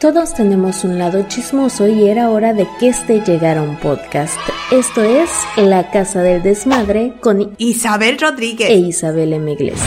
Todos tenemos un lado chismoso y era hora de que este llegara un podcast. Esto es La Casa del Desmadre con Isabel Rodríguez e Isabel M. Iglesias.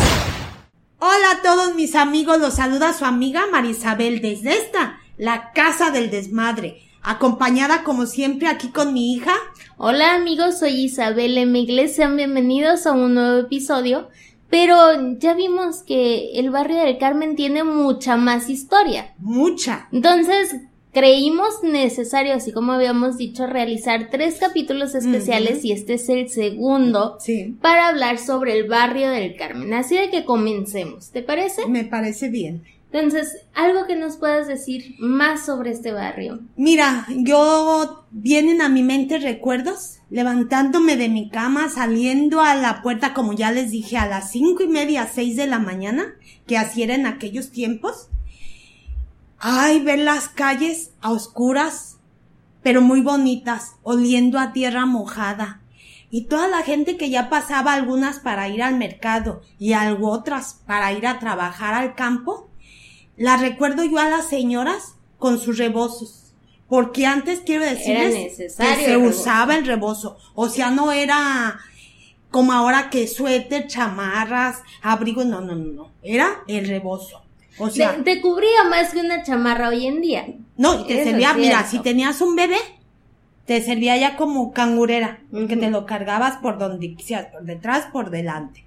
Hola a todos mis amigos, los saluda su amiga Marisabel desde esta, La Casa del Desmadre, acompañada como siempre aquí con mi hija. Hola amigos, soy Isabel M. Iglesias, sean bienvenidos a un nuevo episodio pero ya vimos que el barrio del Carmen tiene mucha más historia. Mucha. Entonces, creímos necesario, así como habíamos dicho, realizar tres capítulos especiales y este es el segundo para hablar sobre el barrio del Carmen. Así de que comencemos, ¿te parece? Me parece bien. Entonces, algo que nos puedas decir más sobre este barrio. Mira, yo vienen a mi mente recuerdos, levantándome de mi cama, saliendo a la puerta, como ya les dije, a las cinco y media, seis de la mañana, que así era en aquellos tiempos. Ay, ver las calles a oscuras, pero muy bonitas, oliendo a tierra mojada. Y toda la gente que ya pasaba, algunas para ir al mercado y algo otras para ir a trabajar al campo, la recuerdo yo a las señoras con sus rebozos. Porque antes quiero decirles que se usaba el rebozo. O sea, no era como ahora que suéter, chamarras, abrigo, no, no, no, no. Era el rebozo. O sea, te, cubría más que una chamarra hoy en día. No, y te servía, mira, si tenías un bebé, te servía ya como cangurera, que te lo cargabas por donde quisieras, por detrás, por delante.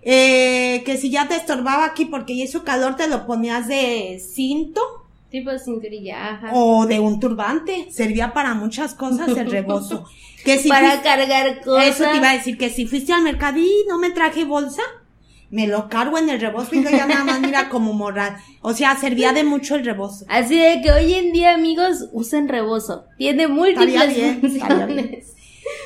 Eh, que si ya te estorbaba aquí porque ya su calor te lo ponías de cinto. Tipo de cinturilla, O de un turbante. Servía para muchas cosas el rebozo. Que si para cargar cosas. Eso te iba a decir que si fuiste al mercado y no me traje bolsa, me lo cargo en el rebozo y ya nada más mira como moral. O sea, servía de mucho el rebozo. Así de que hoy en día, amigos, usen rebozo. Tiene múltiples funciones.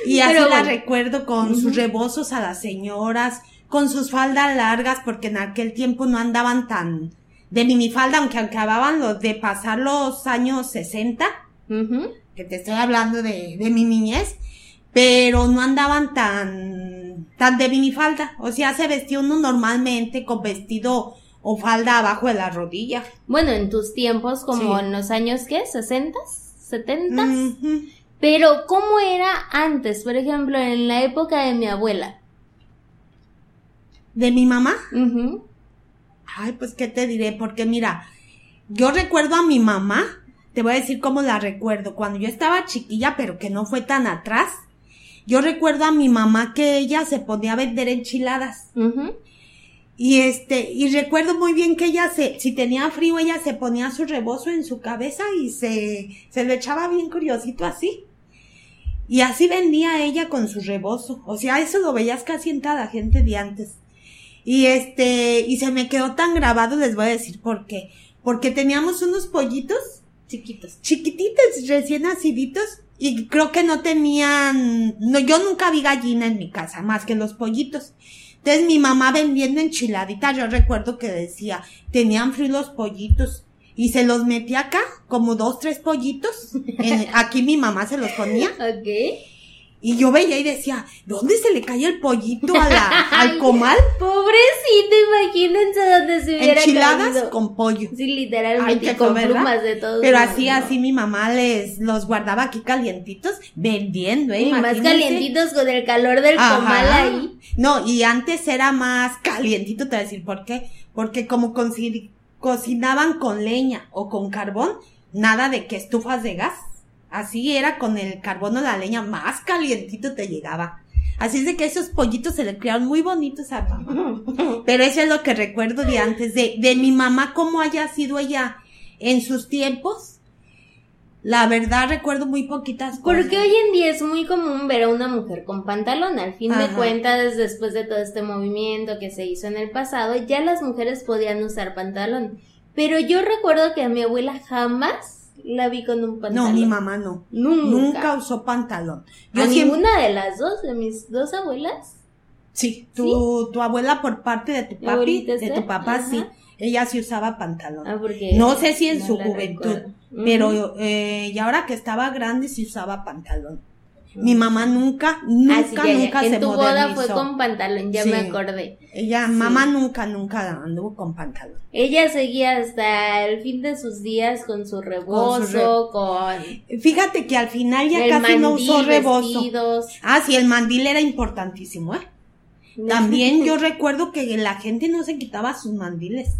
Y así la recuerdo con sus rebozos a las señoras, con sus faldas largas, porque en aquel tiempo no andaban tan de minifalda, aunque acababan los de pasar los años 60, que te estoy hablando de, de mi niñez, pero no andaban tan, tan de minifalda. O sea, se vestía uno normalmente con vestido o falda abajo de la rodilla. Bueno, en tus tiempos, como en los años, ¿qué? ¿60? ¿70? Pero, ¿cómo era antes? Por ejemplo, en la época de mi abuela. ¿De mi mamá? Ay, pues qué te diré, porque mira, yo recuerdo a mi mamá, te voy a decir cómo la recuerdo, cuando yo estaba chiquilla, pero que no fue tan atrás, yo recuerdo a mi mamá que ella se ponía a vender enchiladas. Y este, y recuerdo muy bien que ella se, si tenía frío, ella se ponía su rebozo en su cabeza y se, se lo echaba bien curiosito así. Y así vendía ella con su rebozo. O sea, eso lo veías casi en toda la gente de antes. Y este, y se me quedó tan grabado, les voy a decir por qué. Porque teníamos unos pollitos chiquitos, chiquititos, recién naciditos, y creo que no tenían, no, yo nunca vi gallina en mi casa, más que los pollitos. Entonces mi mamá vendiendo enchiladitas, yo recuerdo que decía, tenían frío los pollitos. Y se los metía acá, como dos, tres pollitos. aquí mi mamá se los ponía. Ok. Y yo veía y decía, ¿dónde se le cae el pollito a la, al comal? Pobrecito, imagínense dónde se hubiera Enchiladas con pollo. Sí, literalmente, con plumas de todo. Pero así, así mi mamá les, los guardaba aquí calientitos, vendiendo, ¿eh? Y más calientitos con el calor del comal ahí. No, y antes era más calientito, te voy a decir, ¿por qué? Porque como cocinaban con leña o con carbón, nada de que estufas de gas. Así era con el carbón o la leña, más calientito te llegaba. Así es de que esos pollitos se le criaron muy bonitos a mí. Pero eso es lo que recuerdo de antes, de, de mi mamá, cómo haya sido ella en sus tiempos. La verdad recuerdo muy poquitas cosas. Porque hoy en día es muy común ver a una mujer con pantalón. Al fin de cuentas, después de todo este movimiento que se hizo en el pasado, ya las mujeres podían usar pantalón. Pero yo recuerdo que a mi abuela jamás la vi con un pantalón. No, mi mamá no. Nunca. usó pantalón. Yo ¿A ninguna de las dos, de mis dos abuelas? Sí, tu, tu abuela por parte de tu papi, de tu papá, sí. Ella sí usaba pantalón. Ah, no sé si en su juventud, pero eh, y ahora que estaba grande sí usaba pantalón. Mi mamá nunca, nunca, nunca en se tu boda fue con pantalón, ya me acordé. Ella, mamá nunca, nunca anduvo con pantalón. Ella seguía hasta el fin de sus días con su rebozo, con... Fíjate que al final ya casi no usó rebozo. Ah, sí, el mandil era importantísimo, ¿eh? También yo recuerdo que la gente no se quitaba sus mandiles.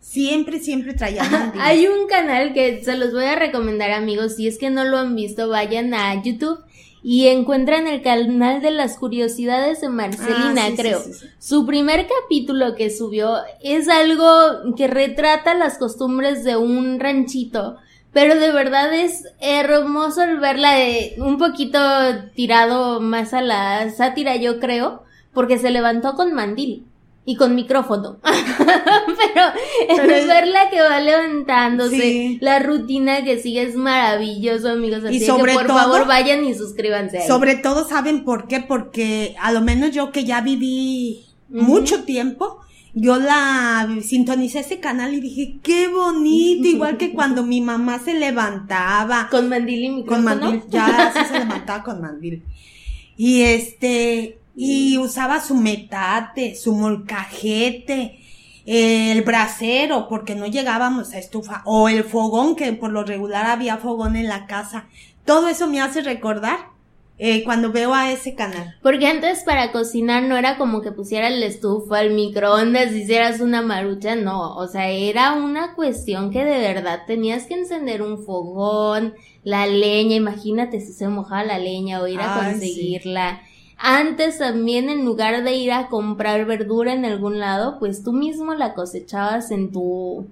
Siempre, siempre traía mandiles. Hay un canal que se los voy a recomendar, amigos. Si es que no lo han visto, vayan a YouTube y encuentran el canal de las curiosidades de Marcelina, ah, creo. Su primer capítulo que subió es algo que retrata las costumbres de un ranchito, pero de verdad es hermoso el verla de un poquito tirado más a la sátira, yo creo, porque se levantó con mandil y con micrófono. Pero, es verla que va levantándose, la rutina que sigue es maravilloso, amigos. Así y sobre que por favor vayan y suscríbanse. Sobre todo, ¿saben por qué? Porque a lo menos yo que ya viví mucho tiempo, yo la sintonicé ese canal y dije, qué bonito, igual que cuando mi mamá se levantaba. Con mandil y micrófono. Con mandil, ya se levantaba con mandil. Y este, y usaba su metate, su molcajete, el brasero, porque no llegábamos a estufa, o el fogón, que por lo regular había fogón en la casa. Todo eso me hace recordar eh, cuando veo a ese canal. Porque antes para cocinar no era como que pusieras la estufa, el microondas, hicieras una marucha, no, o sea, era una cuestión que de verdad tenías que encender un fogón, la leña, imagínate si se mojaba la leña o ir a conseguirla. Antes también en lugar de ir a comprar verdura en algún lado, pues tú mismo la cosechabas en tu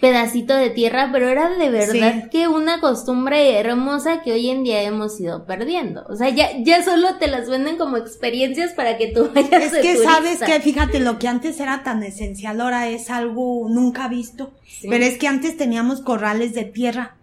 pedacito de tierra, pero era de verdad que una costumbre hermosa que hoy en día hemos ido perdiendo. O sea, ya, ya solo te las venden como experiencias para que tú vayas Es que sabes que, fíjate, lo que antes era tan esencial ahora es algo nunca visto. Pero es que antes teníamos corrales de tierra.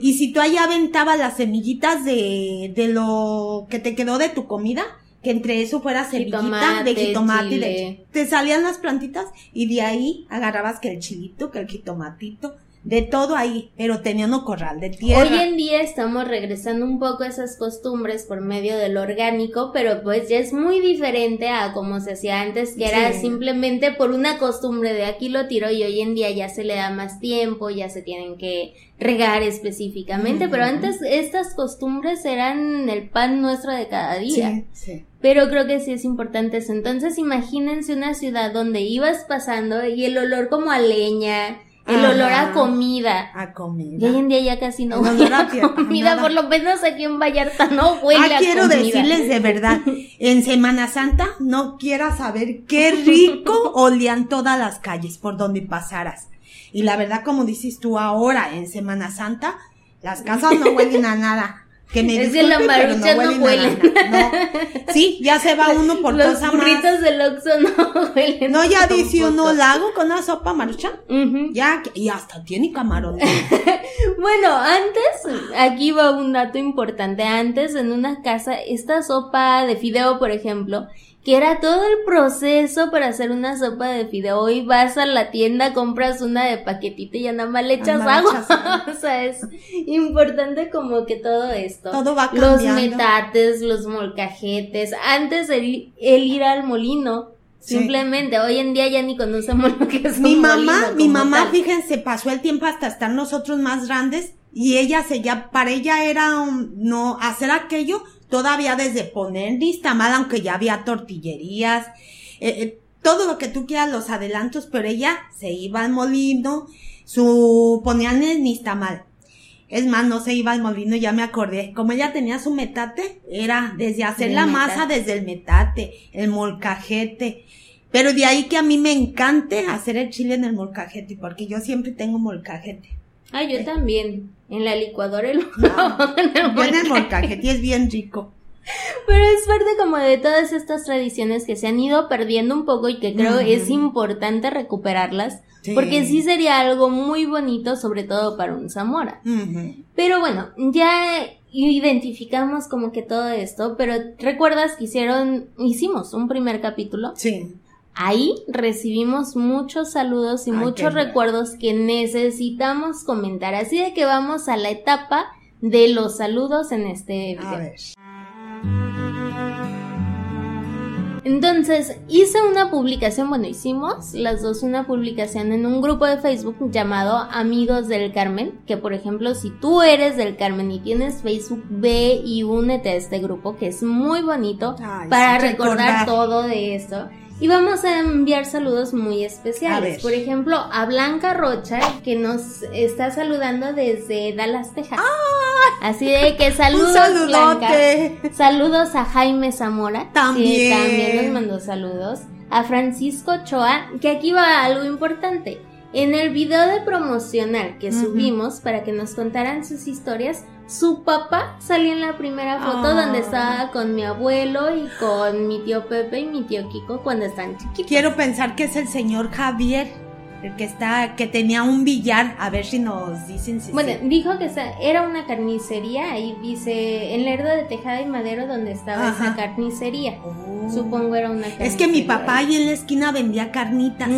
Y si tú ahí aventabas las semillitas de, de lo que te quedó de tu comida, que entre eso fuera semillita de jitomate y de, te salían las plantitas y de ahí agarrabas que el chilito, que el jitomatito, de todo ahí, pero tenía un corral de tierra. Hoy en día estamos regresando un poco a esas costumbres por medio del orgánico, pero pues ya es muy diferente a como se hacía antes, que era simplemente por una costumbre de aquí lo tiro y hoy en día ya se le da más tiempo, ya se tienen que regar específicamente, pero antes estas costumbres eran el pan nuestro de cada día. Sí, Pero creo que sí es importante eso. Entonces imagínense una ciudad donde ibas pasando y el olor como a leña, el olor a comida. A comida. Y hoy en día ya casi no huele a comida, por lo menos aquí en Vallarta no huele ah, a quiero decirles de verdad, en Semana Santa no quiera saber qué rico olían todas las calles por donde pasaras. Y la verdad, como dices tú ahora, en Semana Santa, las casas no huelen a nada. Que me es que la marucha no, huele. No. Sí, ya se va uno por Los cosa burritos del Oxxo no huelen. No, ya dice uno, ¿la hago con una sopa marucha? Ya, y hasta tiene camarón. bueno, antes, aquí va un dato importante. Antes, en una casa, esta sopa de fideo, por ejemplo, que era todo el proceso para hacer una sopa de fideo y vas a la tienda, compras una de paquetito y ya nada más le echas agua. o sea, es importante como que todo esto. Todo va cambiando. Los metates, los molcajetes, antes el, el ir al molino. Simplemente, hoy en día ya ni conocemos lo que es Mi mamá, mi mamá, fíjense, pasó el tiempo hasta estar nosotros más grandes y ella se ya, para ella era un, no, hacer aquello todavía desde poner mal aunque ya había tortillerías, eh, eh, todo lo que tú quieras, los adelantos, pero ella se iba al molino, su, ponían el nistamal. Es más, no se iba al molino, ya me acordé. Como ella tenía su metate, era desde hacer la masa desde el metate, el molcajete. Pero de ahí que a mí me encante hacer el chile en el molcajete, porque yo siempre tengo molcajete. Ah, yo también. En la licuadora y lo no, en el molcajete es bien rico. Pero es parte como de todas estas tradiciones que se han ido perdiendo un poco y que creo es importante recuperarlas. Porque sí sería algo muy bonito, sobre todo para un Zamora. Pero bueno, ya identificamos como que todo esto, pero recuerdas que hicieron, hicimos un primer capítulo. Sí. Ahí recibimos muchos saludos y muchos recuerdos que necesitamos comentar. Así de que vamos a la etapa de los saludos en este video. Entonces hice una publicación, bueno, hicimos las dos una publicación en un grupo de Facebook llamado Amigos del Carmen, que por ejemplo si tú eres del Carmen y tienes Facebook, ve y únete a este grupo que es muy bonito para recordar todo de esto. Y vamos a enviar saludos muy especiales. Por ejemplo, a Blanca Rocha, que nos está saludando desde Dallas, Texas. ¡Ah! Así de que saludos, Blanca. Saludos a Jaime Zamora, también. que también nos mandó saludos. A Francisco Choa, que aquí va algo importante. En el video de promocional que subimos para que nos contaran sus historias, su papá salía en la primera foto donde ah. estaba con mi abuelo y con mi tío Pepe y mi tío Kiko cuando están chiquitos. Quiero pensar que es el señor Javier el que está, que tenía un billar, a ver si nos dicen si Bueno, dijo que era una carnicería, ahí dice, en Lerdo de Tejada y Madero donde estaba esa carnicería. Oh. Supongo era una carnicería. Es que mi papá ahí en la esquina vendía carnitas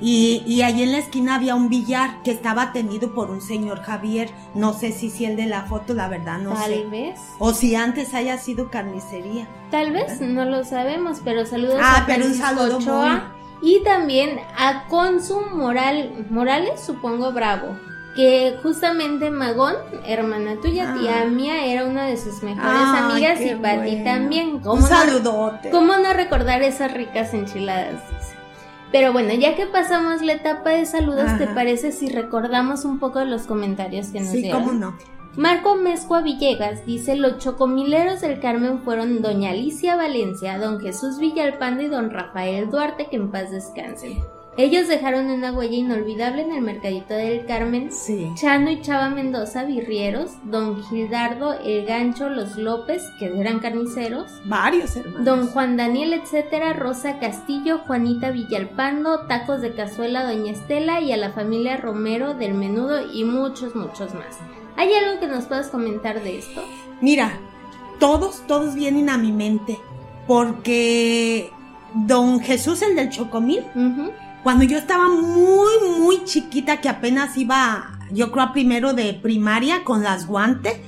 y, y ahí en la esquina había un billar que estaba atendido por un señor Javier, no sé si si el de la foto, la verdad no sé. Tal vez. O si antes haya sido carnicería. Tal vez, no lo sabemos, pero saludos ah, a pero un saludo Ochoa. Y también a Consum Moral, Morales, supongo Bravo. Que justamente Magón, hermana tuya, ah. tía mía, era una de sus mejores amigas y para ti también. Un saludote. ¿Cómo no recordar esas ricas enchiladas? Pero bueno, ya que pasamos la etapa de saludos, ¿te parece si recordamos un poco de los comentarios que nos sí, cómo no. Marco Mezcua Villegas dice, los chocomileros del Carmen fueron doña Alicia Valencia, don Jesús Villalpando y don Rafael Duarte, que en paz descansen. Ellos dejaron una huella inolvidable en el mercadito del Carmen. Sí. Chano y Chava Mendoza, birrieros. Don Gildardo, El Gancho, Los López, que eran carniceros. Varios hermanos. Don Juan Daniel, etcétera. Rosa Castillo, Juanita Villalpando, Tacos de Cazuela, Doña Estela y a la familia Romero del Menudo y muchos, muchos más. ¿Hay algo que nos puedas comentar de esto? Mira, todos, todos vienen a mi mente. Porque don Jesús, el del Chocomil, cuando yo estaba muy, muy chiquita, que apenas iba, yo creo, a primero de primaria con las guantes.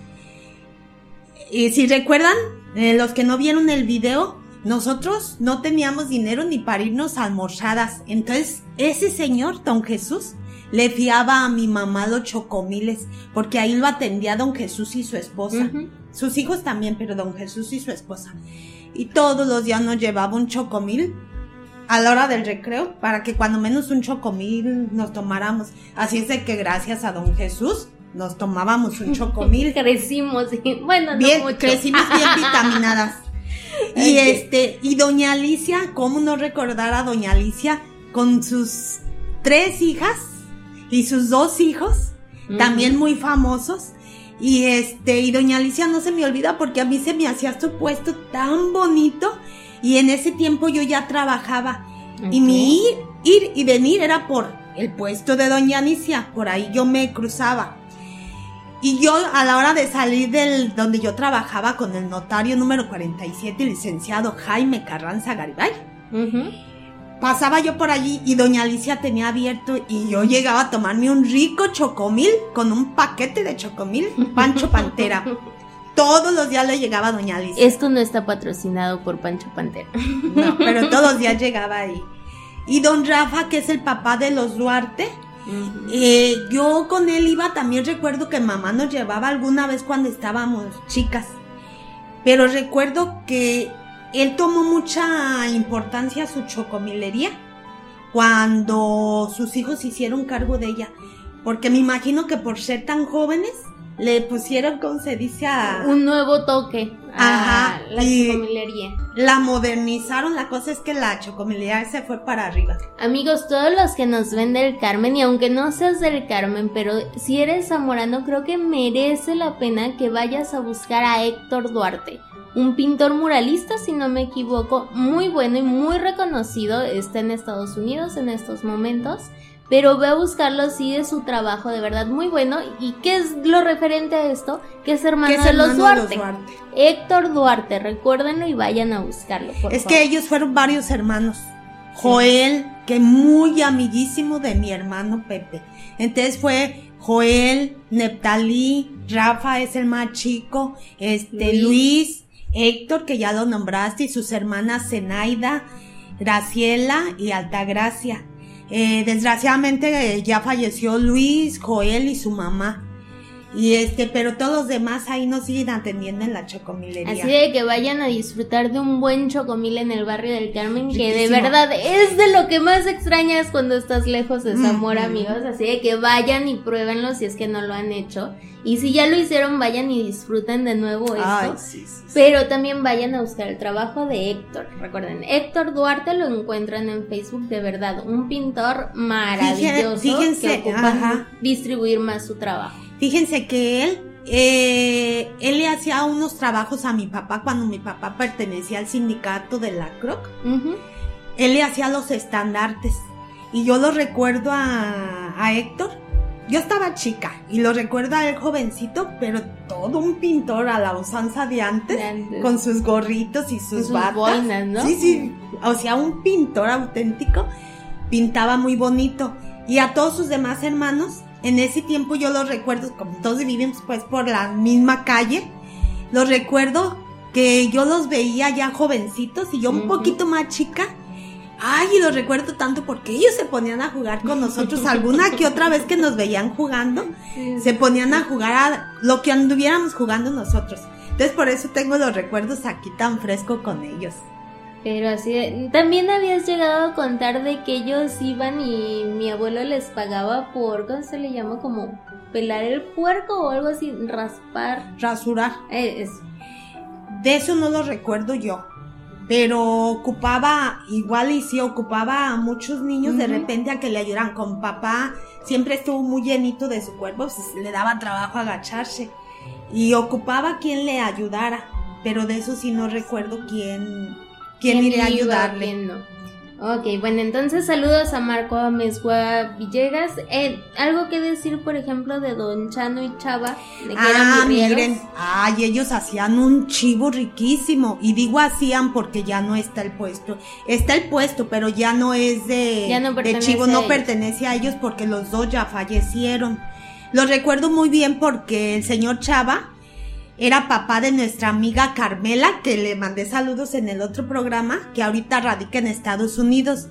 Y si recuerdan, eh, los que no vieron el video, nosotros no teníamos dinero ni para irnos a almorzadas. Entonces, ese señor, don Jesús, le fiaba a mi mamá los chocomiles, porque ahí lo atendía don Jesús y su esposa. Sus hijos también, pero don Jesús y su esposa. Y todos los días nos llevaba un chocomil a la hora del recreo, para que cuando menos un chocomil nos tomáramos. Así es de que gracias a don Jesús nos tomábamos un chocomil. crecimos, bueno, bien, crecimos bien vitaminadas. Y este, y doña Alicia, ¿cómo no recordar a doña Alicia con sus tres hijas? Y sus dos hijos, también muy famosos. Y este, y doña Alicia no se me olvida porque a mí se me hacía su puesto tan bonito y en ese tiempo yo ya trabajaba. Y mi ir, ir y venir era por el puesto de doña Alicia, por ahí yo me cruzaba. Y yo a la hora de salir del donde yo trabajaba con el notario número 47, licenciado Jaime Carranza Garibay, pasaba yo por allí y doña Alicia tenía abierto y yo llegaba a tomarme un rico chocomil con un paquete de chocomil, Pancho Pantera. Todos los días le llegaba a doña Alicia. Esto no está patrocinado por Pancho Pantera. No, pero todos los días llegaba ahí. Y don Rafa, que es el papá de los Duarte, eh, yo con él iba, también recuerdo que mamá nos llevaba alguna vez cuando estábamos chicas. Pero recuerdo que él tomó mucha importancia a su chocomilería cuando sus hijos hicieron cargo de ella. Porque me imagino que por ser tan jóvenes, le pusieron, como se dice, a... Un nuevo toque a la chocomilería. La modernizaron, la cosa es que la chocomilería se fue para arriba. Amigos, todos los que nos ven del Carmen, y aunque no seas del Carmen, pero si eres zamorano, creo que merece la pena que vayas a buscar a Héctor Duarte un pintor muralista, si no me equivoco, muy bueno y muy reconocido, está en Estados Unidos en estos momentos, pero ve a buscarlo, sí, de su trabajo de verdad muy bueno. ¿Y qué es lo referente a esto? Que es hermano, de, los Duarte. Héctor Duarte, recuérdenlo y vayan a buscarlo. es que ellos fueron varios hermanos. Joel, que muy amiguísimo de mi hermano Pepe. Entonces fue Joel, Neptalí, Rafa es el más chico, este Luis Héctor, que ya lo nombraste, y sus hermanas Zenaida, Graciela y Altagracia. Eh, desgraciadamente eh, ya falleció Luis, Joel y su mamá. Y este, pero todos los demás ahí nos siguen atendiendo en la chocomilería. Así de que vayan a disfrutar de un buen chocomil en el barrio del Carmen, que de verdad es de lo que más extrañas cuando estás lejos de Zamora, amigos. Así de que vayan y pruébenlo si es que no lo han hecho. Y si ya lo hicieron, vayan y disfruten de nuevo esto. Pero también vayan a buscar el trabajo de Héctor. Recuerden, Héctor Duarte lo encuentran en Facebook, de verdad, un pintor maravilloso Fíjense, que ocupa distribuir más su trabajo. Fíjense que él, eh, él le hacía unos trabajos a mi papá cuando mi papá pertenecía al sindicato de la CROC. Él le hacía los estandartes. Y yo lo recuerdo a, a Héctor. Yo estaba chica y lo recuerdo a él jovencito, pero todo un pintor a la usanza de antes, con sus gorritos y sus, sus Boinas, ¿no? Sí, sí. O sea, un pintor auténtico. Pintaba muy bonito. Y a todos sus demás hermanos en ese tiempo yo los recuerdo, como todos vivimos pues por la misma calle, los recuerdo que yo los veía ya jovencitos y yo un poquito más chica. Ay, y los recuerdo tanto porque ellos se ponían a jugar con nosotros. Alguna que otra vez que nos veían jugando, se ponían a jugar a lo que anduviéramos jugando nosotros. Entonces por eso tengo los recuerdos aquí tan fresco con ellos. Pero así, también habías llegado a contar de que ellos iban y mi abuelo les pagaba por, ¿cómo se le llama? Como pelar el puerco o algo así, raspar. Rasurar. Eh, de eso no lo recuerdo yo. Pero ocupaba, igual y sí, ocupaba a muchos niños de repente a que le ayudaran con papá. Siempre estuvo muy llenito de su cuerpo, pues le daba trabajo agacharse. Y ocupaba quien le ayudara. Pero de eso sí no recuerdo quién, quién, iría a ayudarle. no. Ok, bueno, entonces saludos a Marco Amezgua Villegas. Eh, algo que decir, por ejemplo, de Don Chano y Chava, de que ah, miren, ay, ellos hacían un chivo riquísimo. Y digo hacían porque ya no está el puesto. Está el puesto, pero ya no es de, ya no de chivo, no pertenece a ellos porque los dos ya fallecieron. Lo recuerdo muy bien porque el señor Chava era papá de nuestra amiga Carmela, que le mandé saludos en el otro programa, que ahorita radica en Estados Unidos.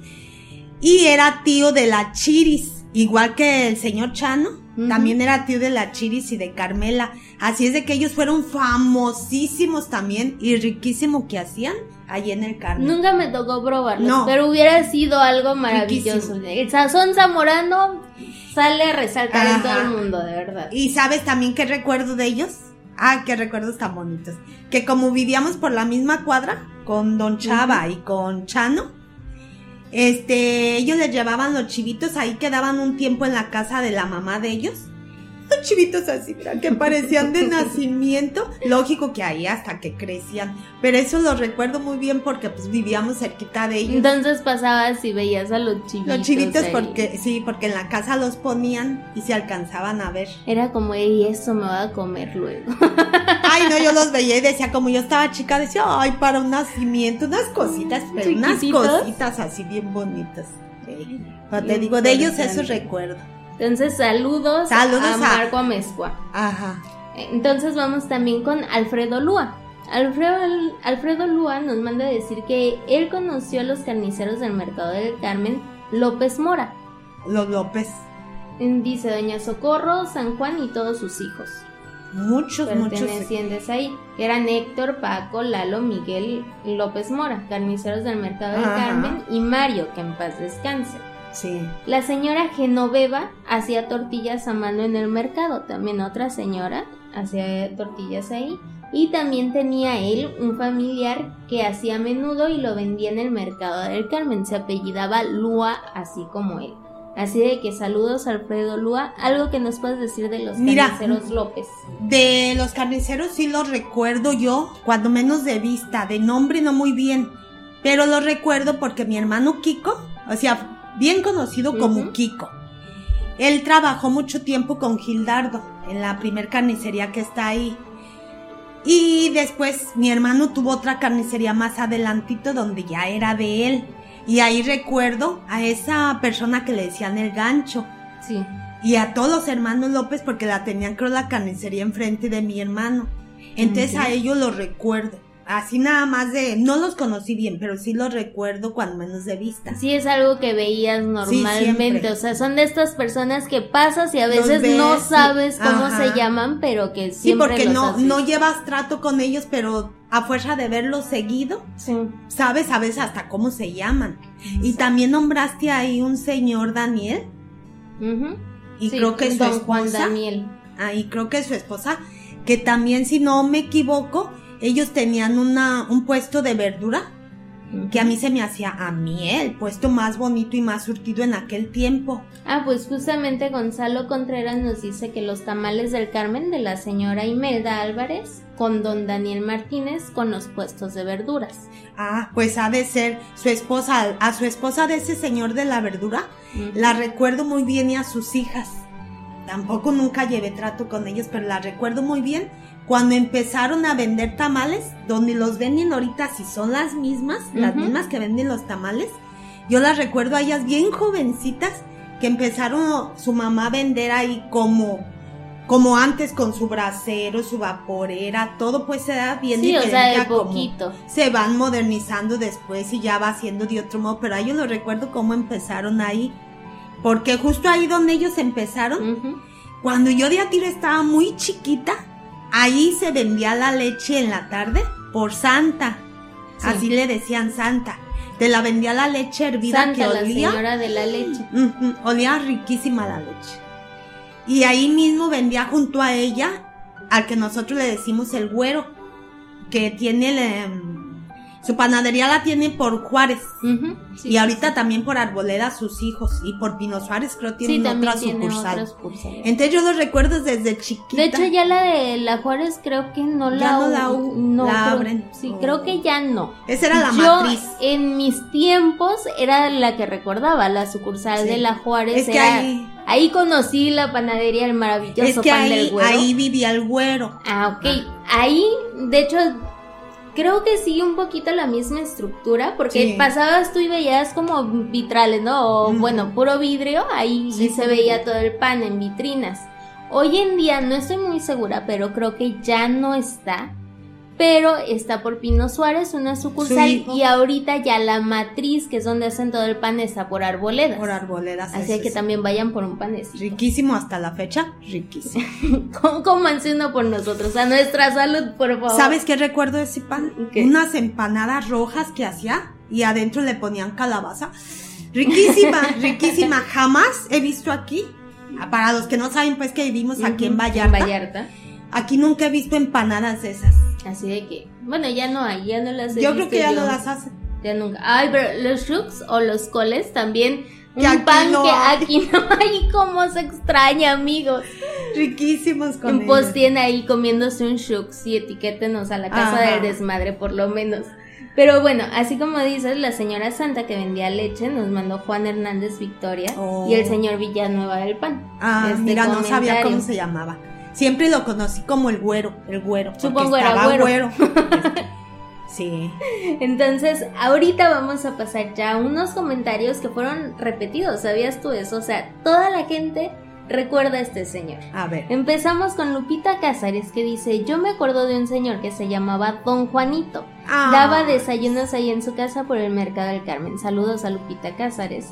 Y era tío de la Chiris, igual que el señor Chano, también era tío de la Chiris y de Carmela. Así es de que ellos fueron famosísimos también y riquísimo que hacían allí en el Carmen. Nunca me tocó probarlo, pero hubiera sido algo maravilloso. El sazón zamorano sale a resaltar en todo el mundo, de verdad. ¿Y sabes también qué recuerdo de ellos? Ah, qué recuerdos tan bonitos. Que como vivíamos por la misma cuadra con Don Chava y con Chano, este, ellos les llevaban los chivitos, ahí quedaban un tiempo en la casa de la mamá de ellos chivitos así, mira, que parecían de nacimiento. Lógico que ahí hasta que crecían. Pero eso lo recuerdo muy bien porque pues vivíamos cerquita de ellos. Entonces pasabas y veías a los chivitos. Los chivitos porque, sí, porque en la casa los ponían y se alcanzaban a ver. Era como, y eso me va a comer luego. Ay, no, yo los veía y decía, como yo estaba chica, decía, ay, para un nacimiento, unas cositas, pero unas cositas así bien bonitas. Te digo, de ellos eso recuerdo. Entonces, saludos, a Marco Amezcua. Ajá. Entonces vamos también con Alfredo Lúa. Alfredo, Alfredo Lúa nos manda a decir que él conoció a los carniceros del mercado del Carmen López Mora. Los López. Dice Doña Socorro, San Juan y todos sus hijos. Muchos, pertenecientes muchos. ahí. Eran Héctor, Paco, Lalo, Miguel López Mora, carniceros del mercado del Carmen, y Mario, que en paz descanse. La señora Genoveva hacía tortillas a mano en el mercado, también otra señora hacía tortillas ahí. Y también tenía él un familiar que hacía menudo y lo vendía en el mercado del Carmen. Se apellidaba Lua, así como él. Así de que saludos Alfredo Lua. Algo que nos puedes decir de los carniceros López. De los carniceros sí los recuerdo yo, cuando menos de vista, de nombre no muy bien. Pero lo recuerdo porque mi hermano Kiko, o sea, bien conocido como Kiko. Él trabajó mucho tiempo con Gildardo en la primer carnicería que está ahí. Y después mi hermano tuvo otra carnicería más adelantito donde ya era de él. Y ahí recuerdo a esa persona que le decían el gancho. Sí. Y a todos los hermanos López porque la tenían creo la carnicería enfrente de mi hermano. Entonces a ellos los recuerdo. Así nada más de, no los conocí bien, pero sí los recuerdo cuando menos de vista. Sí, es algo que veías normalmente, o sea, son de estas personas que pasas y a veces no sabes cómo se llaman, pero que siempre Sí, porque no, no llevas trato con ellos, pero a fuerza de verlos seguido, sabes a veces hasta cómo se llaman. Y también nombraste ahí un señor Daniel. Y creo que su esposa. Daniel. Ahí creo que su esposa, que también si no me equivoco, ellos tenían una, un puesto de verdura que a mí se me hacía a mí el puesto más bonito y más surtido en aquel tiempo. Ah, pues justamente Gonzalo Contreras nos dice que los tamales del Carmen de la señora Imelda Álvarez con don Daniel Martínez con los puestos de verduras. Ah, pues ha de ser su esposa, a su esposa de ese señor de la verdura, la recuerdo muy bien y a sus hijas. Tampoco nunca llevé trato con ellos, pero la recuerdo muy bien cuando empezaron a vender tamales, donde los venden ahorita, si son las mismas, las mismas que venden los tamales, yo las recuerdo a ellas bien jovencitas que empezaron su mamá a vender ahí como como antes con su brasero, su vaporera, todo pues se da bien sí, o sea, de poquito. Se van modernizando después y ya va haciendo de otro modo, pero a ellos lo recuerdo cómo empezaron ahí, porque justo ahí donde ellos empezaron, cuando yo de a tiro estaba muy chiquita, Ahí se vendía la leche en la tarde por Santa. Así le decían Santa. Te la vendía la leche hervida Santa, que olía. La señora de la leche. olía riquísima la leche. Y ahí mismo vendía junto a ella al que nosotros le decimos el güero, que tiene el, em, su panadería la tiene por Juárez. y ahorita también por Arboleda sus hijos. Y por Pino Suárez creo que tiene otra sucursal. Entonces yo los recuerdo desde chiquita. De hecho ya la de la Juárez creo que no la, no la, no, abren. Sí, creo que ya no. Esa era la yo, matriz. En mis tiempos era la que recordaba, la sucursal de la Juárez. Es que ahí... Ahí conocí la panadería El Maravilloso es que ahí, Ahí vivía el güero. Ah, ok. Ahí, de hecho, creo que sigue un poquito la misma estructura, porque pasabas tú y veías como vitrales, ¿no? O bueno, puro vidrio, ahí se veía todo el pan en vitrinas. Hoy en día no estoy muy segura, pero creo que ya no está pero está por Pino Suárez, una sucursal, y ahorita ya la matriz, que es donde hacen todo el pan, está por Arboledas. Por Arboledas. Así que también vayan por un panecito. Riquísimo hasta la fecha, riquísimo. Cómanse uno por nosotros, a nuestra salud, por favor. ¿Sabes qué recuerdo de ese pan? Unas empanadas rojas que hacía y adentro le ponían calabaza. Riquísima, riquísima. Jamás he visto aquí, para los que no saben, pues que vivimos aquí en Vallarta. En Vallarta. Aquí nunca he visto empanadas de esas. Así de que, bueno, ya no hay, ya no las he Yo creo que ya no las hacen. Ya nunca. Ay, pero los shooks o los coles también. un pan que aquí no hay, como se extraña, amigos. Riquísimos con Pues tiene ahí comiéndose un shooks y etiquétenos a la casa del desmadre, por lo menos. Pero bueno, así como dices, la señora Santa que vendía leche nos mandó Juan Hernández Victoria y el oh. señor Villanueva del Pan. Ah, este mira, no sabía cómo se llamaba. Siempre lo conocí como el güero, el güero. Supongo era güero. sí. Entonces, ahorita vamos a pasar ya a unos comentarios que fueron repetidos. ¿Sabías tú eso? O sea, toda la gente recuerda a este señor. A ver. Empezamos con Lupita Cázares que dice, yo me acuerdo de un señor que se llamaba Don Juanito. Ah. Daba desayunos ahí en su casa por el Mercado del Carmen. Saludos a Lupita Cázares.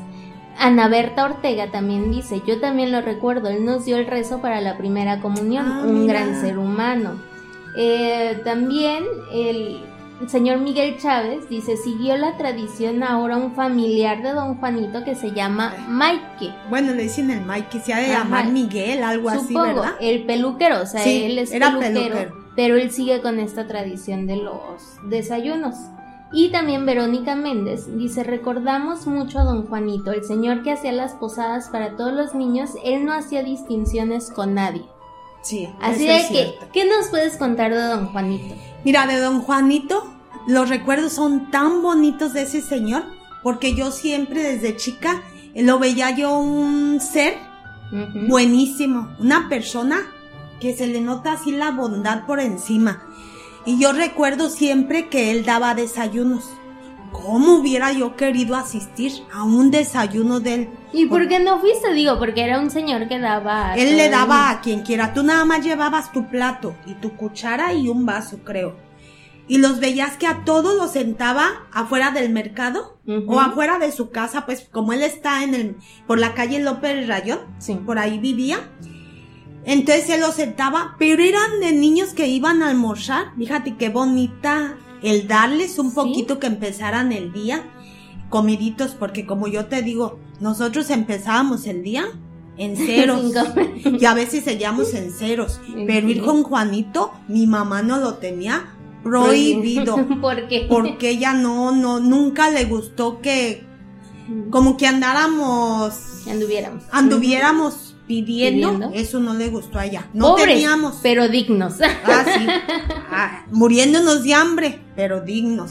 Ana Berta Ortega también dice, yo también lo recuerdo, él nos dio el rezo para la primera comunión, ah, un gran ser humano. Eh, también el señor Miguel Chávez dice, siguió la tradición ahora un familiar de don Juanito que se llama Mike. Bueno, le dicen el Mike, se ha de llamar Miguel, algo así, ¿verdad? El peluquero, o sea, él es era peluquero, pero él sigue con esta tradición de los desayunos. Y también Verónica Méndez dice, recordamos mucho a don Juanito, el señor que hacía las posadas para todos los niños, él no hacía distinciones con nadie. Sí. Así de que, ¿qué nos puedes contar de don Juanito? Mira, de don Juanito, los recuerdos son tan bonitos de ese señor, porque yo siempre desde chica lo veía yo un ser buenísimo, una persona que se le nota así la bondad por encima. Y yo recuerdo siempre que él daba desayunos. ¿Cómo hubiera yo querido asistir a un desayuno de él? ¿Y por qué no fuiste? Digo, porque era un señor que daba... él le daba a quien quiera. Tú nada más llevabas tu plato y tu cuchara y un vaso, creo. y los veías que a todos los sentaba afuera del mercado o afuera de su casa, pues como él está en el, por la calle López Rayón, Sí. por ahí vivía. Entonces él los sentaba, pero eran de niños que iban a almorzar. Fíjate qué bonita el darles un Sí. poquito que empezaran el día comiditos, porque como yo te digo, nosotros empezábamos el día en ceros. Y a veces seguíamos en ceros. Pero ir con Juanito, mi mamá no lo tenía prohibido. ¿Por qué? Porque ella no, no, nunca le gustó que, como que andáramos, Anduviéramos. anduviéramos pidiendo, Pidiendo. eso no le gustó a ella. No Pobres, teníamos. pero dignos. Ah, sí. Ah, muriéndonos de hambre, pero dignos.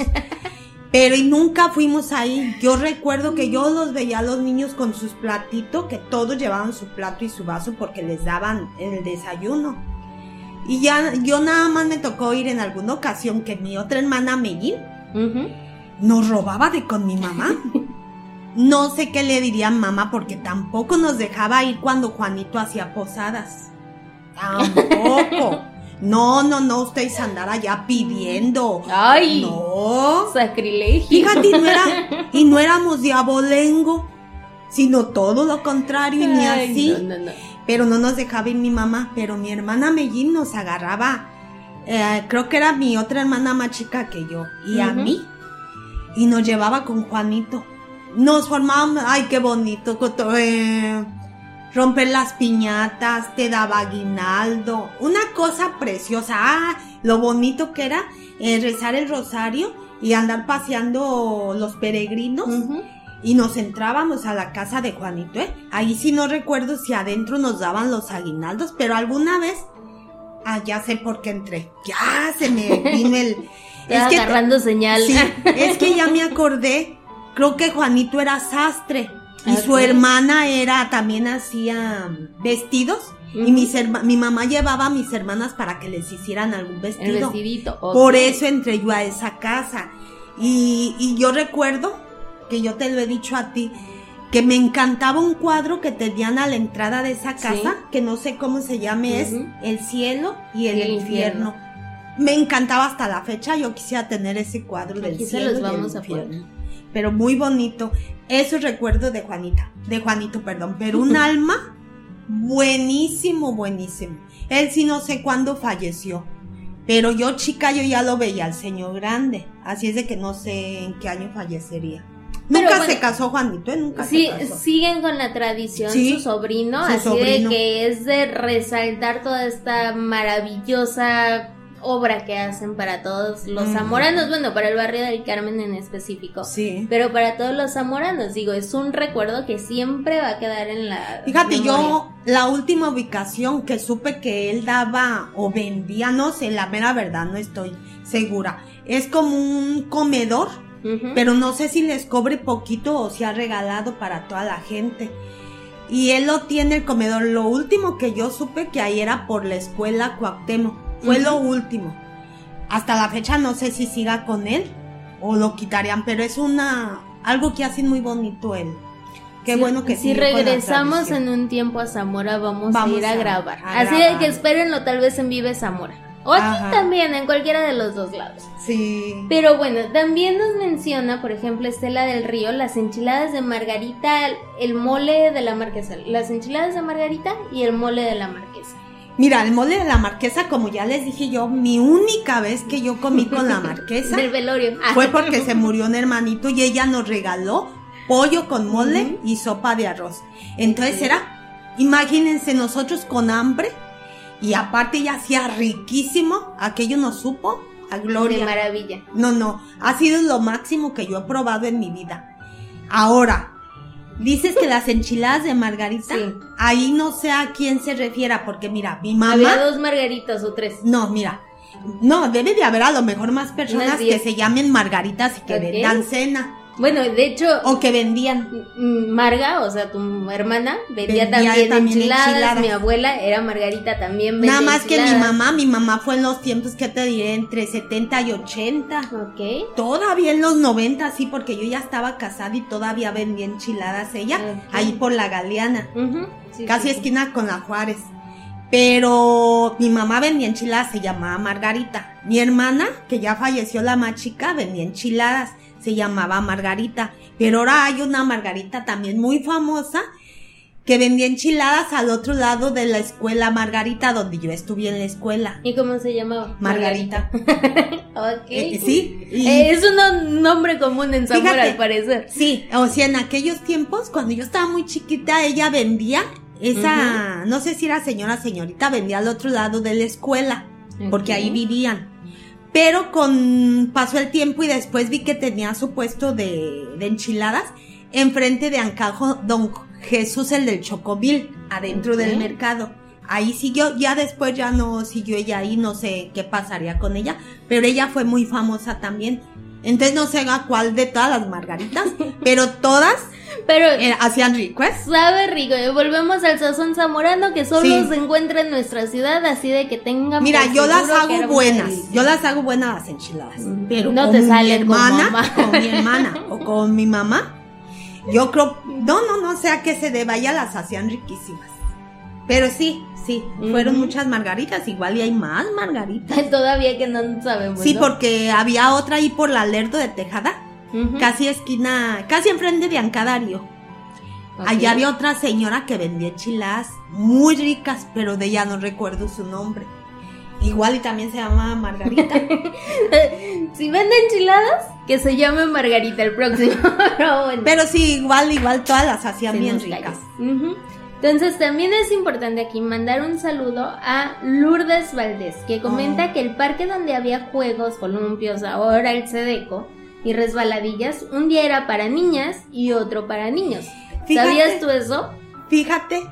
Pero y nunca fuimos ahí. Yo recuerdo que yo los veía a los niños con sus platitos, que todos llevaban su plato y su vaso porque les daban el desayuno. Y ya, yo nada más me tocó ir en alguna ocasión que mi otra hermana Mellín nos robaba de con mi mamá. No sé qué le diría mamá porque tampoco nos dejaba ir cuando Juanito hacía posadas. Tampoco. No, no, no, ustedes andar allá pidiendo. Ay, No. sacrilegio. Fíjate, y no, era, y no éramos de abolengo, sino todo lo contrario y ni así. no, no, no. Pero no nos dejaba ir mi mamá, pero mi hermana Mellín nos agarraba, eh, creo que era mi otra hermana más chica que yo, y a mí, y nos llevaba con Juanito. Nos formábamos, ay, qué bonito, eh, romper las piñatas, te daba aguinaldo, una cosa preciosa, ah, lo bonito que era eh, rezar el rosario y andar paseando los peregrinos y nos entrábamos a la casa de Juanito, ¿eh? Ahí sí no recuerdo si adentro nos daban los aguinaldos, pero alguna vez, ah, ya sé por qué entré, ya se me vino el... Que, agarrando señal. sí, es que ya me acordé, creo que Juanito era sastre y su hermana era, también hacía vestidos. Y mis herma- mi mamá llevaba a mis hermanas para que les hicieran algún El vestido. vestidito. ok. Por eso entré yo a esa casa. Y, y yo recuerdo, que yo te lo he dicho a ti, que me encantaba un cuadro que tenían a la entrada de esa casa, Sí. que no sé cómo se llame, es. El cielo y el, Y el infierno. infierno. Me encantaba hasta la fecha, yo quisiera tener ese cuadro del se cielo y el a poner. Pero muy bonito. Eso recuerdo de Juanita, de Juanito, perdón, pero un alma buenísimo, buenísimo. Él sí no sé cuándo falleció. Pero yo chica, yo ya lo veía al señor grande. Así es de que no sé en qué año fallecería. Pero Nunca bueno, se casó Juanito, ¿eh? Nunca Sí, se casó. siguen con la tradición Sí, su sobrino, su así sobrino. de que es de resaltar toda esta maravillosa obra que hacen para todos los Mm. zamoranos, bueno, para el barrio del Carmen en específico. Sí. Pero para todos los zamoranos, digo, es un recuerdo que siempre va a quedar en la. Fíjate, memoria. yo la última ubicación que supe que él daba o vendía, no sé, la mera verdad, no estoy segura. Es como un comedor, pero no sé si les cobre poquito o si ha regalado para toda la gente. Y él lo tiene el comedor. Lo último que yo supe que ahí era por la escuela Cuauhtémoc. Fue lo último. Hasta la fecha no sé si siga con él o lo quitarían, pero es una algo que hace muy bonito él. Qué bueno que si regresamos en un tiempo a Zamora vamos, Vamos a ir a, a- grabar. a Así grabar. que espérenlo tal vez en Vive Zamora. O aquí Ajá. también, en cualquiera de los dos lados. Sí. Pero bueno, también nos menciona, por ejemplo, Estela del Río, las enchiladas de Margarita, el mole de la marquesa. Las enchiladas de Margarita y el mole de la marquesa. Mira, el mole de la marquesa, como ya les dije yo, mi única vez que yo comí con la marquesa Del velorio. Ah, fue porque se murió un hermanito y ella nos regaló pollo con mole y sopa de arroz. Entonces Sí. era, imagínense nosotros con hambre y aparte ella hacía riquísimo, aquello nos supo a de gloria. maravilla. No, no, ha sido lo máximo que yo he probado en mi vida. Ahora, dices que las enchiladas de Margarita, Sí. ahí no sé a quién se refiera, porque mira, mi mamá... Había dos margaritas o tres. No, mira. No, debe de haber a lo mejor más personas que se llamen margaritas y que Ok. vendan cena. Bueno, de hecho, O que vendían. Marga, o sea, tu hermana, vendía, Vendía también, también enchiladas. enchiladas. Mi abuela era Margarita, también vendía Nada más que mi mamá, mi mamá fue en los tiempos que te diré, entre 70 y 80. Ok. Todavía en los 90, sí, porque yo ya estaba casada y todavía vendía enchiladas ella, ahí por la Galeana, sí, casi sí, sí. esquina con la Juárez. Pero mi mamá vendía enchiladas, se llamaba Margarita. Mi hermana, que ya falleció la más chica, vendía enchiladas, se llamaba Margarita. Pero ahora hay una Margarita también muy famosa que vendía enchiladas al otro lado de la escuela Margarita, donde yo estuve en la escuela. ¿Y cómo se llamaba? Margarita. ok. Eh, sí. y- Eh, es un nombre común en Zamora, al parecer. Sí, o sea, en aquellos tiempos, cuando yo estaba muy chiquita, ella vendía esa, no sé si era señora, señorita, vendía al otro lado de la escuela, porque ahí vivían. Pero con pasó el tiempo y después vi que tenía su puesto de, de enchiladas enfrente de Ancajo Don Jesús el del Chocomil, adentro del mercado. Ahí siguió, ya después ya no siguió ella ahí, no sé qué pasaría con ella, pero ella fue muy famosa también. Entonces no sé a cuál de todas las margaritas, pero todas Pero eh, hacían request. sabe rico. Y volvemos al sazón zamorano que solo Sí. se encuentra en nuestra ciudad, así de que tengan. Mira, yo las hago buenas. Yo las hago buenas las enchiladas. Mm, Pero no con te mi salen hermana, mamá. con mi hermana o con mi mamá. Yo creo, no, no, no sé a qué se deba, ya las hacían riquísimas. Pero sí, sí, fueron muchas margaritas, igual y hay más margaritas. Todavía que no sabemos. Sí, ¿no? porque había otra ahí por la Lerdo de Tejada, casi esquina, casi enfrente de Ancadario. Ok. Allá había otra señora que vendía enchiladas muy ricas, pero de ella no recuerdo su nombre. Igual y también se llama Margarita. Si vende enchiladas, que se llame Margarita el próximo. Pero bueno. pero sí, igual, igual todas las hacían se bien ricas. callas. Ujú. Entonces también es importante aquí mandar un saludo a Lourdes Valdés, que comenta Oh. que el parque donde había juegos, columpios, ahora el Sedeco y resbaladillas, un día era para niñas y otro para niños. Fíjate. ¿Sabías tú eso? Fíjate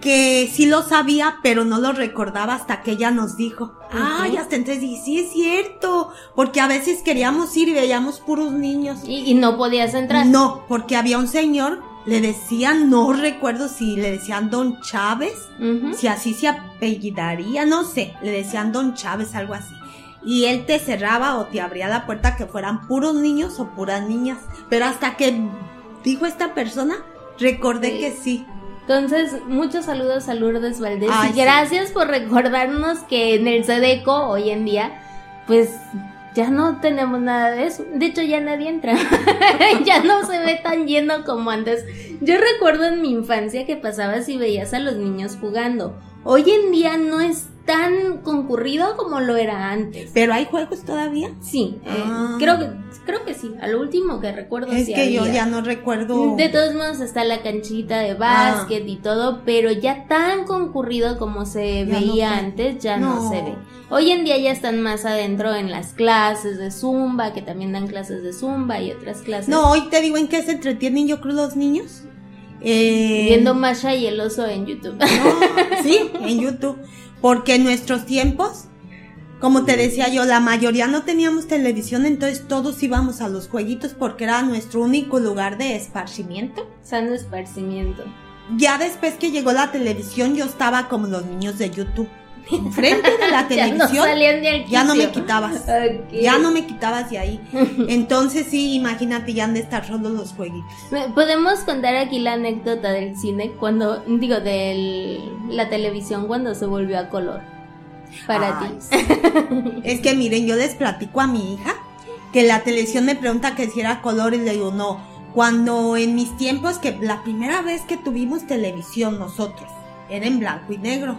que sí lo sabía, pero no lo recordaba hasta que ella nos dijo. Ay, hasta entonces dije, sí es cierto, porque a veces queríamos ir y veíamos puros niños. Y, y no podías entrar. No, porque había un señor, le decían, no recuerdo si le decían Don Chávez, si así se apellidaría, no sé, le decían Don Chávez, algo así. Y él te cerraba o te abría la puerta que fueran puros niños o puras niñas. Pero hasta que dijo esta persona, recordé Sí. que sí. Entonces, muchos saludos a Lourdes Valdés Ay, y sí. gracias por recordarnos que en el Sedeco hoy en día, pues ya no tenemos nada de eso. De hecho, ya nadie entra. ya no se ve tan lleno como antes. Yo recuerdo en mi infancia que pasabas y veías a los niños jugando. Hoy en día no es tan concurrido como lo era antes. Pero hay juegos todavía. Sí, eh, Ah. creo que creo que sí. A lo último que recuerdo Es sí que yo ya no recuerdo. De todos modos está la canchita Ah. de básquet y todo, pero ya tan concurrido como se Ya veía no antes, ya no. No. se ve. Hoy en día ya están más adentro en las clases de zumba, que también dan clases de zumba y otras clases. No, hoy te digo en qué se entretienen yo creo los niños. Eh, Viendo Masha y el oso en YouTube. No, sí, en YouTube. Porque en nuestros tiempos, como te decía yo, la mayoría no teníamos televisión, entonces todos íbamos a los jueguitos porque era nuestro único lugar de esparcimiento. Sano esparcimiento. Ya después que llegó la televisión, yo estaba como los niños de YouTube. Enfrente de la Ya no televisión, ya no me quitabas. Ya no me quitabas de ahí. Entonces sí, imagínate, ya han de estar solo los jueguitos. Podemos contar aquí la anécdota del cine cuando, digo, de la televisión cuando se volvió a color. Para Ay, ti. Es que miren, yo les platico a mi hija que la televisión me pregunta que si era color y le digo no. Cuando en mis tiempos, que la primera vez que tuvimos televisión nosotros, era en blanco y negro.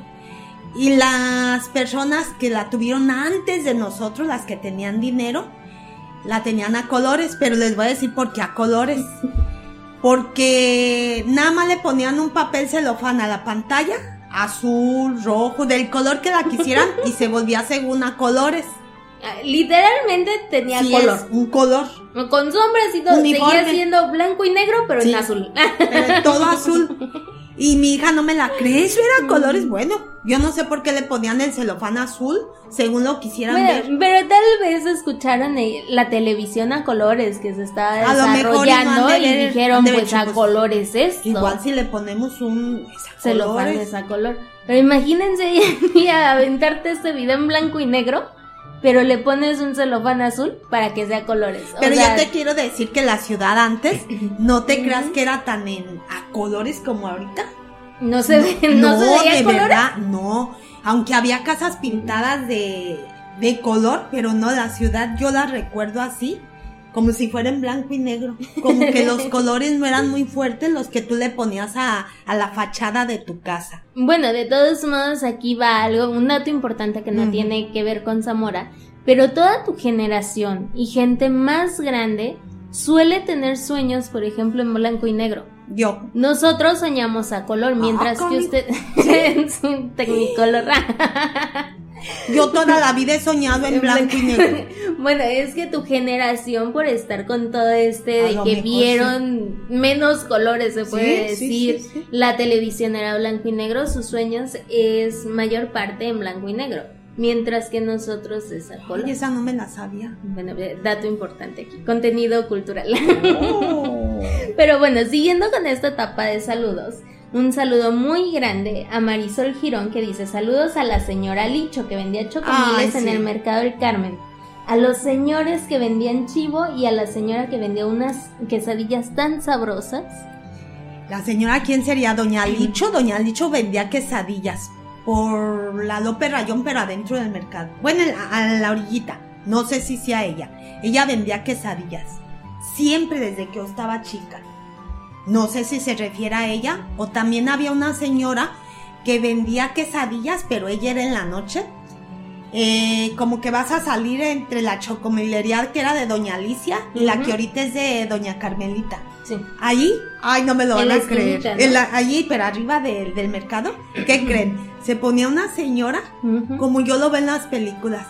Y las personas que la tuvieron antes de nosotros, las que tenían dinero, la tenían a colores, pero les voy a decir por qué a colores. Porque nada más le ponían un papel celofán a la pantalla, azul, rojo, del color que la quisieran, y se volvía según a colores. Literalmente tenía Sí, color. un color, Con sombras y todo. Uniforme. Seguía siendo blanco y negro, pero Sí. en azul. pero todo azul. Y mi hija no me la cree, eso era colores. Bueno, yo no sé por qué le ponían el celofán azul, según lo quisieran Bueno, ver. pero tal vez escucharon la televisión a colores que se estaba A lo mejor y no han desarrollando de y, dijeron, de pues a pues, colores esto. Igual si le ponemos un celofán colores. es a color. Pero imagínense aventarte este video en blanco y negro, pero le pones un celofán azul para que sea colores. O Pero sea, yo te quiero decir que la ciudad antes, no te creas que era tan en, a colores como ahorita. No se ve, no, no se veía de colores. verdad, no. Aunque había casas pintadas de, de color, pero no, la ciudad yo la recuerdo así, como si fuera en blanco y negro. Como que los colores no eran muy fuertes los que tú le ponías a, a la fachada de tu casa. Bueno, de todos modos aquí va algo, un dato importante que no tiene que ver con Zamora, pero toda tu generación y gente más grande suele tener sueños, por ejemplo, en blanco y negro. Yo. Nosotros soñamos a color, mientras que cómic. usted es un tecnicolor. Yo toda la vida he soñado en blanco y negro. Bueno, es que tu generación, por estar con todo este A de que mejor vieron menos colores, se puede Sí, decir, sí, sí. la televisión era blanco y negro, sus sueños es mayor parte en blanco y negro, mientras que nosotros es a color. Oye, esa no me la sabía. Bueno, dato importante aquí, contenido cultural. Oh. Pero bueno, siguiendo con esta etapa de saludos, un saludo muy grande a Marisol Girón que dice saludos a la señora Licho que vendía chocomiles Ay, en el mercado del Carmen, a los señores que vendían chivo y a la señora que vendía unas quesadillas tan sabrosas. La señora, ¿quién sería? Doña Licho. Doña Licho vendía quesadillas por la López Rayón, pero adentro del mercado. Bueno, a la orillita. No sé si sea ella. Ella vendía quesadillas. Siempre desde que yo estaba chica. No sé si se refiere a ella. O también había una señora que vendía quesadillas, pero ella era en la noche. Eh, como que vas a salir entre la chocomilería que era de Doña Alicia y la que ahorita es de Doña Carmelita. Sí. Allí, ay, no me lo van a creer. esquinita, ¿no? En la- allí, pero arriba del, del mercado, ¿qué creen? Se ponía una señora, como yo lo veo en las películas,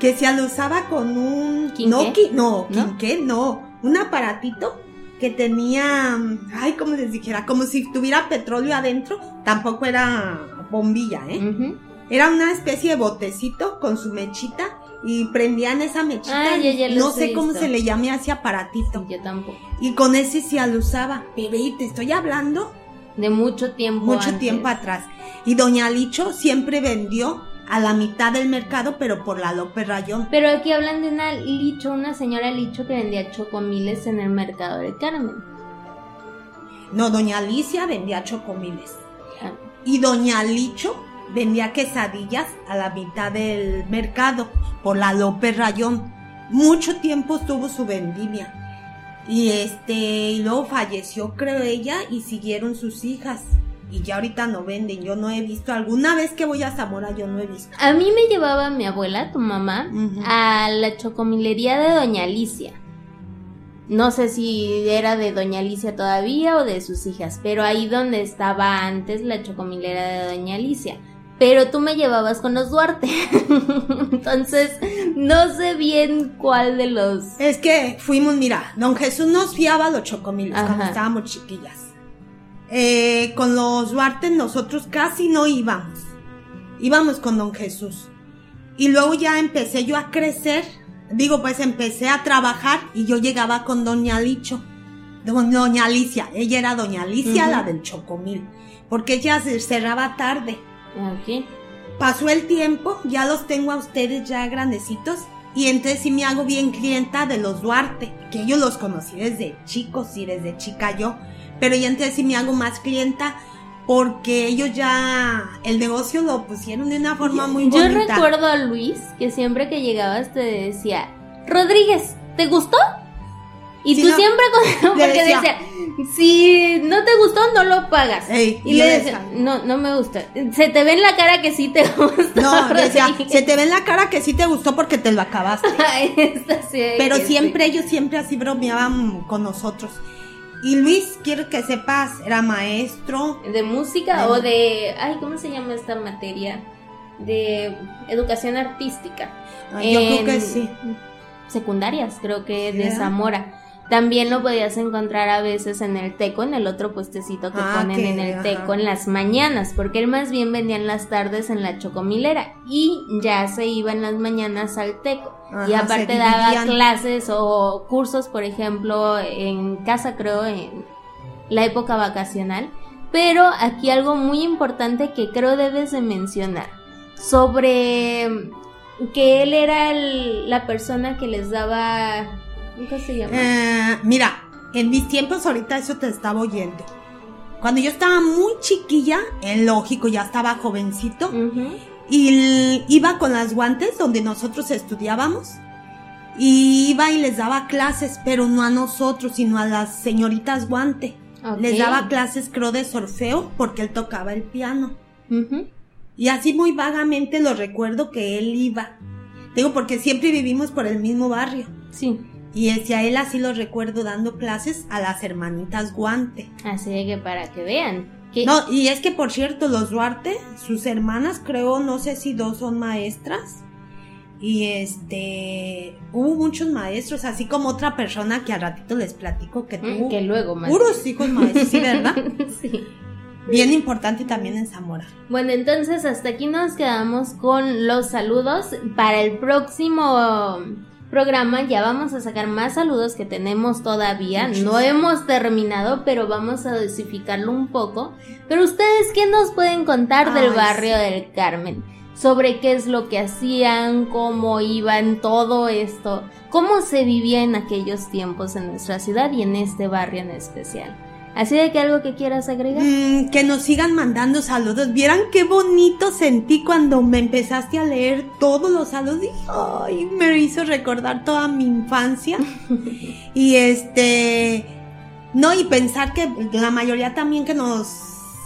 que se alusaba con un... ¿Quinqué? No, qui- no, ¿No? quinqué, no. Un aparatito que tenía, ay, como les dijera, como si tuviera petróleo adentro, tampoco era bombilla, ¿eh? Era una especie de botecito con su mechita y prendían esa mechita. Ah, ya, no sé cómo se le llame a ese aparatito. Yo tampoco. Y con ese se alusaba. Y te estoy hablando De mucho tiempo. mucho antes. tiempo atrás. Y Doña Licho siempre vendió a la mitad del mercado, pero por la López Rayón. Pero aquí hablan de una licho, una señora licho que vendía chocomiles en el mercado del Carmen. No, Doña Alicia vendía chocomiles. Ah, Y Doña Licho vendía quesadillas a la mitad del mercado por la López Rayón. Mucho tiempo estuvo su vendimia. Y este, y luego falleció, creo ella, y siguieron sus hijas. Y ya ahorita no venden, yo no he visto. Alguna vez que voy a Zamora, yo no he visto. A mí me llevaba mi abuela, tu mamá, a la chocomilería de Doña Alicia. No sé si era de Doña Alicia todavía o de sus hijas, pero ahí donde estaba antes la chocomilera de Doña Alicia. Pero tú me llevabas con los Duarte. Entonces, no sé bien cuál de los... Es que fuimos, mira, don Jesús nos fiaba los chocomiles Ajá. cuando estábamos chiquillas. Eh, con los Duarte nosotros casi no íbamos. Íbamos con don Jesús. Y luego ya empecé yo a crecer. Digo, pues empecé a trabajar y yo llegaba con doña Licho. Doña Alicia. Ella era doña Alicia, la del chocomil. Porque ella se cerraba tarde. Ok. Pasó el tiempo, ya los tengo a ustedes ya grandecitos. Y entonces sí me hago bien clienta de los Duarte, que yo los conocí desde chicos y desde chica yo. Pero ya entonces sí me hago más clienta porque ellos ya el negocio lo pusieron de una forma muy Yo bonita. recuerdo a Luis que siempre que llegabas te decía, Rodríguez, ¿te gustó? Y Sí, tú no, siempre con... porque decía- decía, si no te gustó, no lo pagas. Ey, y yo le decía- decía, no, no me gusta. Se te ve en la cara que sí te gusta. No, decía, Rodríguez". se te ve en la cara que sí te gustó porque te lo acabaste. Ay, esta sí, Pero que siempre ellos siempre así bromeaban con nosotros. Y Luis, quiero que sepas, era maestro. ¿De música De- o de... Ay, ¿cómo se llama esta materia? De educación artística. Ay, Yo creo En que sí. Secundarias, creo que de. Zamora. También lo podías encontrar a veces en el teco, en el otro puestecito que Ah, ponen en el ajá. teco en las mañanas, porque él más bien vendía en las tardes en la chocomilera y ya se iba en las mañanas al teco. y aparte daba clases o cursos, por ejemplo, en casa creo, en la época vacacional. Pero aquí algo muy importante que creo debes de mencionar sobre que él era el- la persona que les daba Eh, mira, en mis tiempos ahorita eso te estaba oyendo. Cuando yo estaba muy chiquilla, en lógico, ya estaba jovencito, y iba con las guantes donde nosotros estudiábamos. Y iba y les daba clases, pero no a nosotros, sino a las señoritas guante. Les daba clases, creo, de solfeo, porque él tocaba el piano. Y así muy vagamente lo recuerdo que él iba. Digo, porque siempre vivimos por el mismo barrio. Sí. Y a él así lo recuerdo dando clases a las hermanitas guante. Así de que para que vean. No, y es que por cierto, los Duarte, sus hermanas, creo, no sé si dos son maestras. Y este, hubo muchos maestros, así como otra persona que al ratito les platico que Mm, tuvo que luego más. puros hijos maestros, ¿sí, verdad? sí. Bien importante también en Zamora. Bueno, entonces hasta aquí nos quedamos con los saludos. Para el próximo programa ya vamos a sacar más saludos que tenemos todavía. No hemos terminado, pero vamos a dosificarlo un poco. Pero ustedes, ¿qué nos pueden contar del Ay, barrio sí. del Carmen? Sobre qué es lo que hacían, cómo iban, todo esto, cómo se vivía en aquellos tiempos en nuestra ciudad y en este barrio en especial. Así de que algo que quieras agregar. Mm, que nos sigan mandando saludos. Vieran qué bonito sentí cuando me empezaste a leer todos los saludos. Ay, me hizo recordar toda mi infancia. y este, no, y pensar que la mayoría también que nos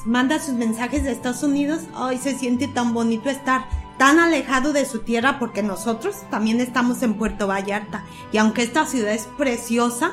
manda sus mensajes de Estados Unidos, ay, se siente tan bonito estar tan alejado de su tierra porque nosotros también estamos en Puerto Vallarta. Y aunque esta ciudad es preciosa,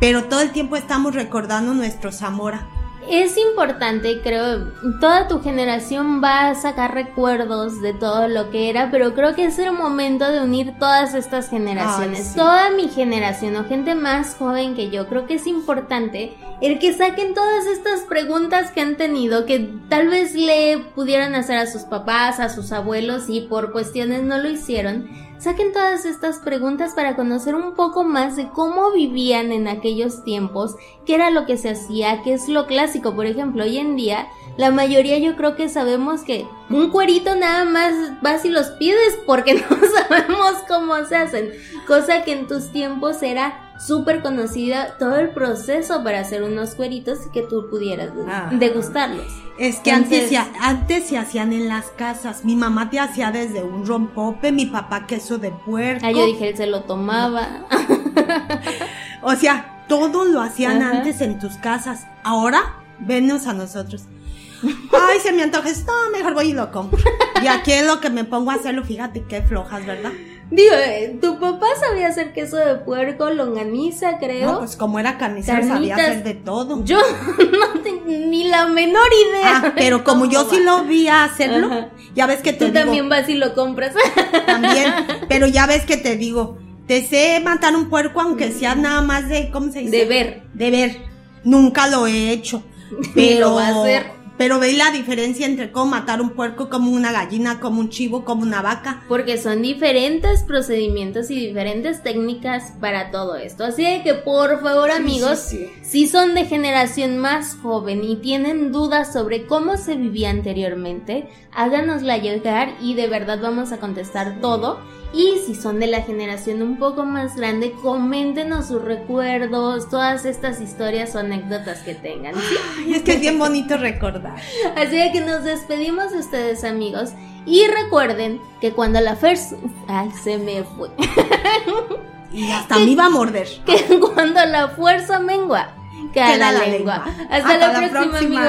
pero todo el tiempo estamos recordando nuestro Zamora. Es importante, creo, toda tu generación va a sacar recuerdos de todo lo que era, pero creo que es el momento de unir todas estas generaciones. Ay, sí. Toda mi generación o gente más joven que yo, creo que es importante el que saquen todas estas preguntas que han tenido, que tal vez le pudieran hacer a sus papás, a sus abuelos y por cuestiones no lo hicieron. Saquen todas estas preguntas para conocer un poco más de cómo vivían en aquellos tiempos, qué era lo que se hacía, qué es lo clásico. Por ejemplo, hoy en día, la mayoría yo creo que sabemos que un cuerito nada más vas y los pides porque no sabemos cómo se hacen. Cosa que en tus tiempos era súper conocida todo el proceso para hacer unos cueritos y que tú pudieras Ah. degustarlos. Es que Entonces- antes, se, ha- antes se hacían en las casas. Mi mamá te hacía desde un rompope, mi papá queso de puerco. Ah, yo dije, él se lo tomaba. O sea, todo lo hacían Ajá. antes en tus casas. Ahora, venos a nosotros. Ay, se me antoja esto, mejor voy y lo compro. Y aquí es lo que me pongo a hacerlo, fíjate qué flojas, ¿verdad? Digo, eh, tu papá sabía hacer queso de puerco, longaniza, creo. No, pues como era carnicero sabía hacer de todo. Yo no tengo ni la menor idea. Ah, pero como yo sí lo vi a hacerlo, Ajá. ya ves que te Tú digo, también vas y lo compras. también, pero ya ves que te digo, te sé matar un puerco aunque sea nada más de, ¿cómo se dice? De ver. De ver. Nunca lo he hecho. Ni Pero, lo va a hacer. Pero ve la diferencia entre cómo matar un puerco, como una gallina, como un chivo, como una vaca. Porque son diferentes procedimientos y diferentes técnicas para todo esto. Así que por favor amigos, sí, si son de generación más joven y tienen dudas sobre cómo se vivía anteriormente, háganosla llegar y de verdad vamos a contestar todo. Y si son de la generación un poco más grande, coméntenos sus recuerdos, todas estas historias o anécdotas que tengan. ¿sí? Ay, es que es bien bonito recordar. Así que nos despedimos de ustedes amigos y recuerden que cuando la first... Ay, se me fue. Y hasta me iba a morder. que cuando la fuerza mengua, queda, Queda la, la lengua. lengua. Hasta, Hasta la, la próxima, próxima. amigos.